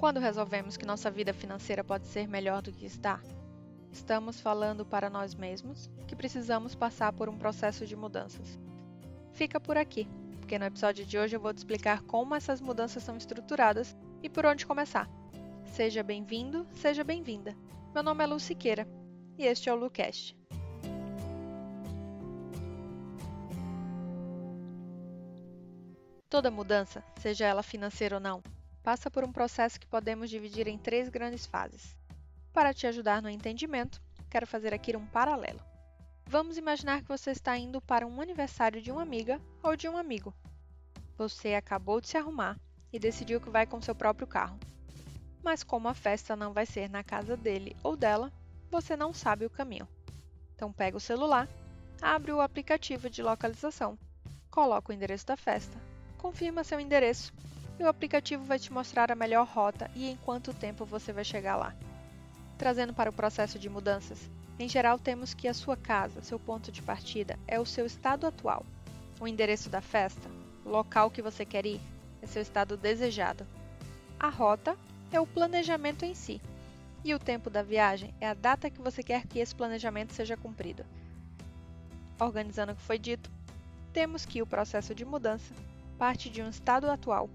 Quando resolvemos que nossa vida financeira pode ser melhor do que está, estamos falando para nós mesmos que precisamos passar por um processo de mudanças. Fica por aqui, porque no episódio de hoje eu vou te explicar como essas mudanças são estruturadas e por onde começar. Seja bem-vindo, seja bem-vinda. Meu nome é Lu Siqueira e este é o LuCast. Toda mudança, seja ela financeira ou não, passa por um processo que podemos dividir em três grandes fases. Para te ajudar no entendimento, quero fazer aqui um paralelo. Vamos imaginar que você está indo para um aniversário de uma amiga ou de um amigo. Você acabou de se arrumar e decidiu que vai com seu próprio carro. Mas como a festa não vai ser na casa dele ou dela, você não sabe o caminho. Então pega o celular, abre o aplicativo de localização, coloca o endereço da festa, confirma seu endereço e o aplicativo vai te mostrar a melhor rota e em quanto tempo você vai chegar lá. Trazendo para o processo de mudanças, em geral temos que a sua casa, seu ponto de partida, é o seu estado atual. O endereço da festa, o local que você quer ir, é seu estado desejado. A rota é o planejamento em si. E o tempo da viagem é a data que você quer que esse planejamento seja cumprido. Organizando o que foi dito, temos que o processo de mudança parte de um estado atual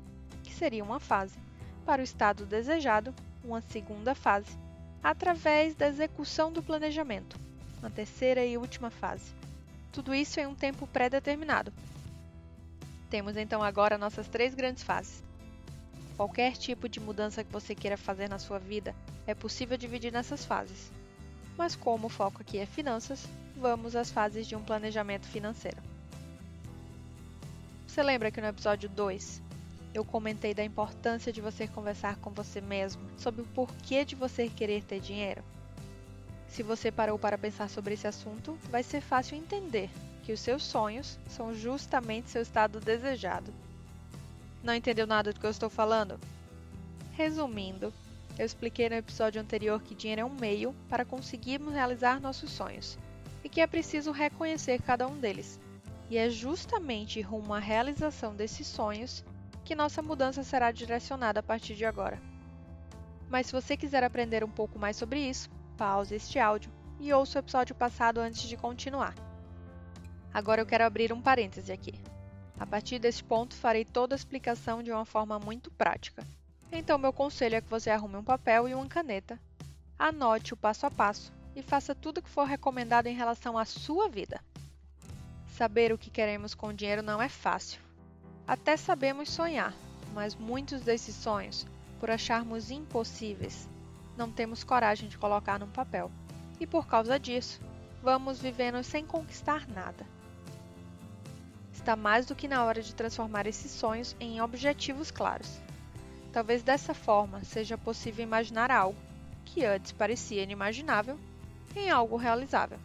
que seria uma fase, para o estado desejado, uma segunda fase, através da execução do planejamento, uma terceira e última fase. Tudo isso em um tempo pré-determinado. Temos então agora nossas três grandes fases. Qualquer tipo de mudança que você queira fazer na sua vida é possível dividir nessas fases. Mas como o foco aqui é finanças, vamos às fases de um planejamento financeiro. Você lembra que no episódio 2 eu comentei da importância de você conversar com você mesmo sobre o porquê de você querer ter dinheiro. Se você parou para pensar sobre esse assunto, vai ser fácil entender que os seus sonhos são justamente seu estado desejado. Não entendeu nada do que eu estou falando? Resumindo, eu expliquei no episódio anterior que dinheiro é um meio para conseguirmos realizar nossos sonhos e que é preciso reconhecer cada um deles. E é justamente rumo à realização desses sonhos que nossa mudança será direcionada a partir de agora. Mas se você quiser aprender um pouco mais sobre isso, pause este áudio e ouça o episódio passado antes de continuar. Agora eu quero abrir um parêntese aqui. A partir desse ponto, farei toda a explicação de uma forma muito prática. Então, meu conselho é que você arrume um papel e uma caneta, anote o passo a passo e faça tudo o que for recomendado em relação à sua vida. Saber o que queremos com o dinheiro não é fácil, até sabemos sonhar, mas muitos desses sonhos, por acharmos impossíveis, não temos coragem de colocar num papel. E por causa disso, vamos vivendo sem conquistar nada. Está mais do que na hora de transformar esses sonhos em objetivos claros. Talvez dessa forma seja possível imaginar algo que antes parecia inimaginável em algo realizável.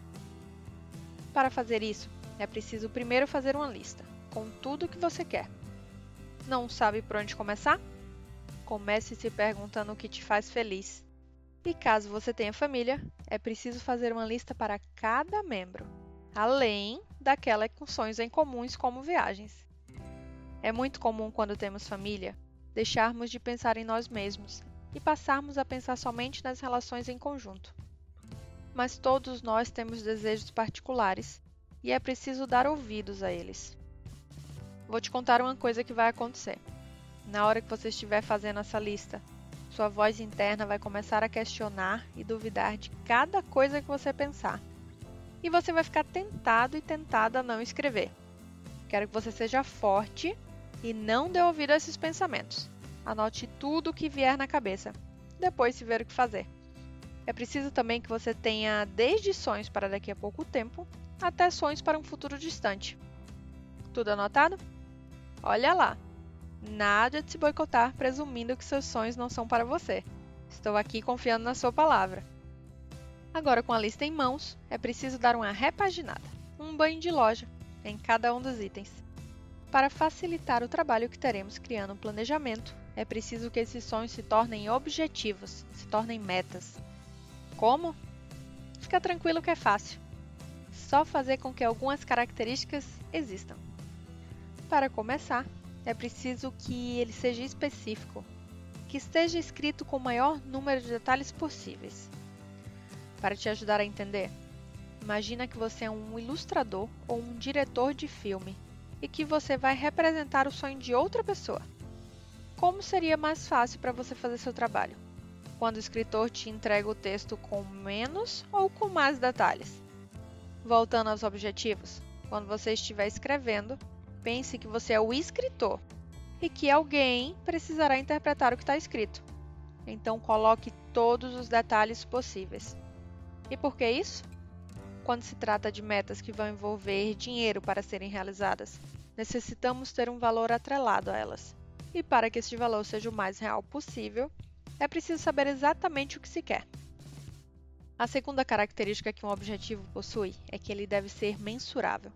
Para fazer isso, é preciso primeiro fazer uma lista com tudo o que você quer. Não sabe por onde começar? Comece se perguntando o que te faz feliz. E caso você tenha família, é preciso fazer uma lista para cada membro, além daquela com sonhos em comuns como viagens. É muito comum quando temos família deixarmos de pensar em nós mesmos e passarmos a pensar somente nas relações em conjunto. Mas todos nós temos desejos particulares e é preciso dar ouvidos a eles. Vou te contar uma coisa que vai acontecer. Na hora que você estiver fazendo essa lista, sua voz interna vai começar a questionar e duvidar de cada coisa que você pensar. E você vai ficar tentado e tentada a não escrever. Quero que você seja forte e não dê ouvido a esses pensamentos. Anote tudo o que vier na cabeça. Depois se ver o que fazer. É preciso também que você tenha desde sonhos para daqui a pouco tempo até sonhos para um futuro distante. Tudo anotado? Olha lá! Nada de se boicotar presumindo que seus sonhos não são para você. Estou aqui confiando na sua palavra. Agora, com a lista em mãos, é preciso dar uma repaginada, um banho de loja em cada um dos itens. Para facilitar o trabalho que teremos criando um planejamento, é preciso que esses sonhos se tornem objetivos, se tornem metas. Como? Fica tranquilo que é fácil. Só fazer com que algumas características existam. Para começar, é preciso que ele seja específico. que esteja escrito com o maior número de detalhes possíveis. Para te ajudar a entender, imagina que você é um ilustrador ou um diretor de filme e que você vai representar o sonho de outra pessoa. Como seria mais fácil para você fazer seu trabalho? Quando o escritor te entrega o texto com menos ou com mais detalhes? Voltando aos objetivos, quando você estiver escrevendo, pense que você é o escritor e que alguém precisará interpretar o que está escrito. Então coloque todos os detalhes possíveis. E por que isso? Quando se trata de metas que vão envolver dinheiro para serem realizadas, necessitamos ter um valor atrelado a elas. E para que este valor seja o mais real possível, é preciso saber exatamente o que se quer. A segunda característica que um objetivo possui é que ele deve ser mensurável.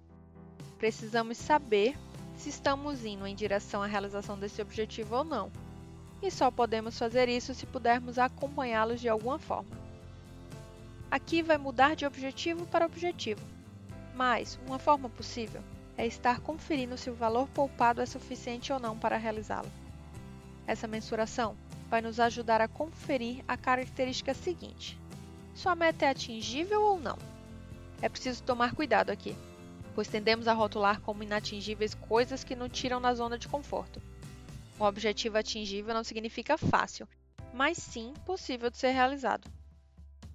Precisamos saber se estamos indo em direção à realização desse objetivo ou não, e só podemos fazer isso se pudermos acompanhá-los de alguma forma. Aqui vai mudar de objetivo para objetivo, mas uma forma possível é estar conferindo se o valor poupado é suficiente ou não para realizá-lo. Essa mensuração vai nos ajudar a conferir a característica seguinte: sua meta é atingível ou não? É preciso tomar cuidado aqui, pois tendemos a rotular como inatingíveis coisas que nos tiram da zona de conforto. Um objetivo atingível não significa fácil, mas sim possível de ser realizado.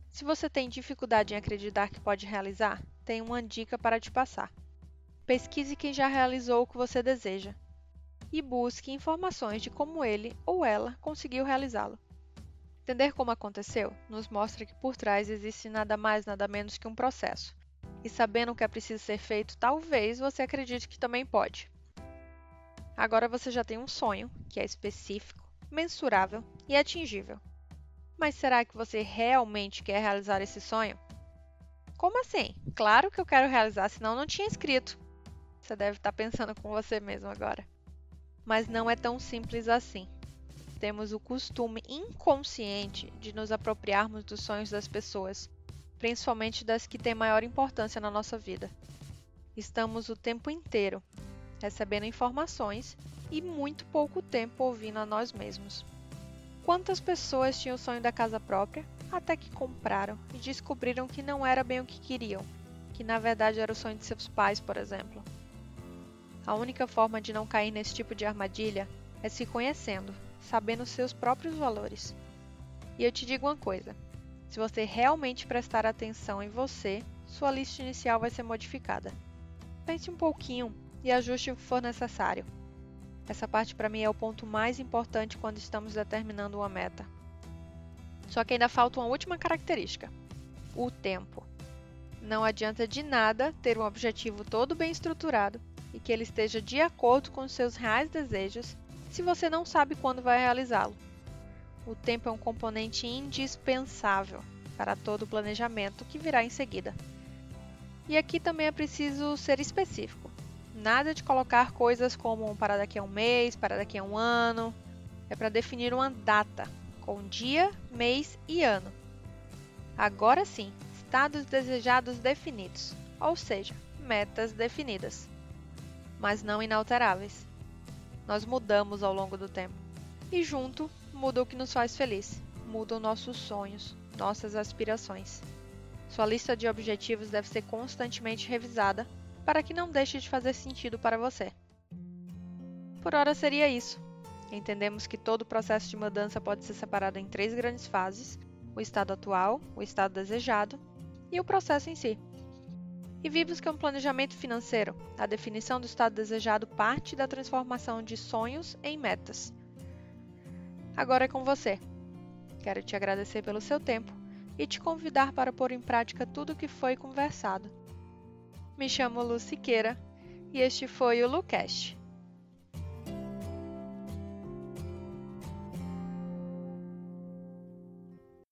Se você tem dificuldade em acreditar que pode realizar, tenho uma dica para te passar. Pesquise quem já realizou o que você deseja e busque informações de como ele ou ela conseguiu realizá-lo. Entender como aconteceu nos mostra que por trás existe nada mais, nada menos que um processo. E sabendo o que é preciso ser feito, talvez você acredite que também pode. Agora você já tem um sonho que é específico, mensurável e atingível. Mas será que você realmente quer realizar esse sonho? Como assim? Claro que eu quero realizar, senão não tinha escrito. Você deve estar pensando com você mesmo agora mas não é tão simples assim. Temos o costume inconsciente de nos apropriarmos dos sonhos das pessoas, principalmente das que têm maior importância na nossa vida. Estamos o tempo inteiro recebendo informações e muito pouco tempo ouvindo a nós mesmos. Quantas pessoas tinham o sonho da casa própria até que compraram e descobriram que não era bem o que queriam, que na verdade era o sonho de seus pais, por exemplo? A única forma de não cair nesse tipo de armadilha é se conhecendo, sabendo seus próprios valores. E eu te digo uma coisa: se você realmente prestar atenção em você, sua lista inicial vai ser modificada. Pense um pouquinho e ajuste o que for necessário. Essa parte para mim é o ponto mais importante quando estamos determinando uma meta. Só que ainda falta uma última característica: o tempo. Não adianta de nada ter um objetivo todo bem estruturado e que ele esteja de acordo com seus reais desejos se você não sabe quando vai realizá-lo. O tempo é um componente indispensável para todo o planejamento que virá em seguida. E aqui também é preciso ser específico. Nada de colocar coisas como para daqui a um mês, para daqui a um ano. É para definir uma data, com dia, mês e ano. Agora sim, estados desejados definidos, ou seja, metas definidas mas não inalteráveis. Nós mudamos ao longo do tempo. E junto, muda o que nos faz feliz, mudam nossos sonhos, nossas aspirações. Sua lista de objetivos deve ser constantemente revisada para que não deixe de fazer sentido para você. Por hora seria isso. Entendemos que todo o processo de mudança pode ser separado em três grandes fases: o estado atual, o estado desejado e o processo em si. E vimos que um planejamento financeiro, a definição do estado desejado, parte da transformação de sonhos em metas. Agora é com você. Quero te agradecer pelo seu tempo e te convidar para pôr em prática tudo o que foi conversado. Me chamo Lu Siqueira e este foi o LuCast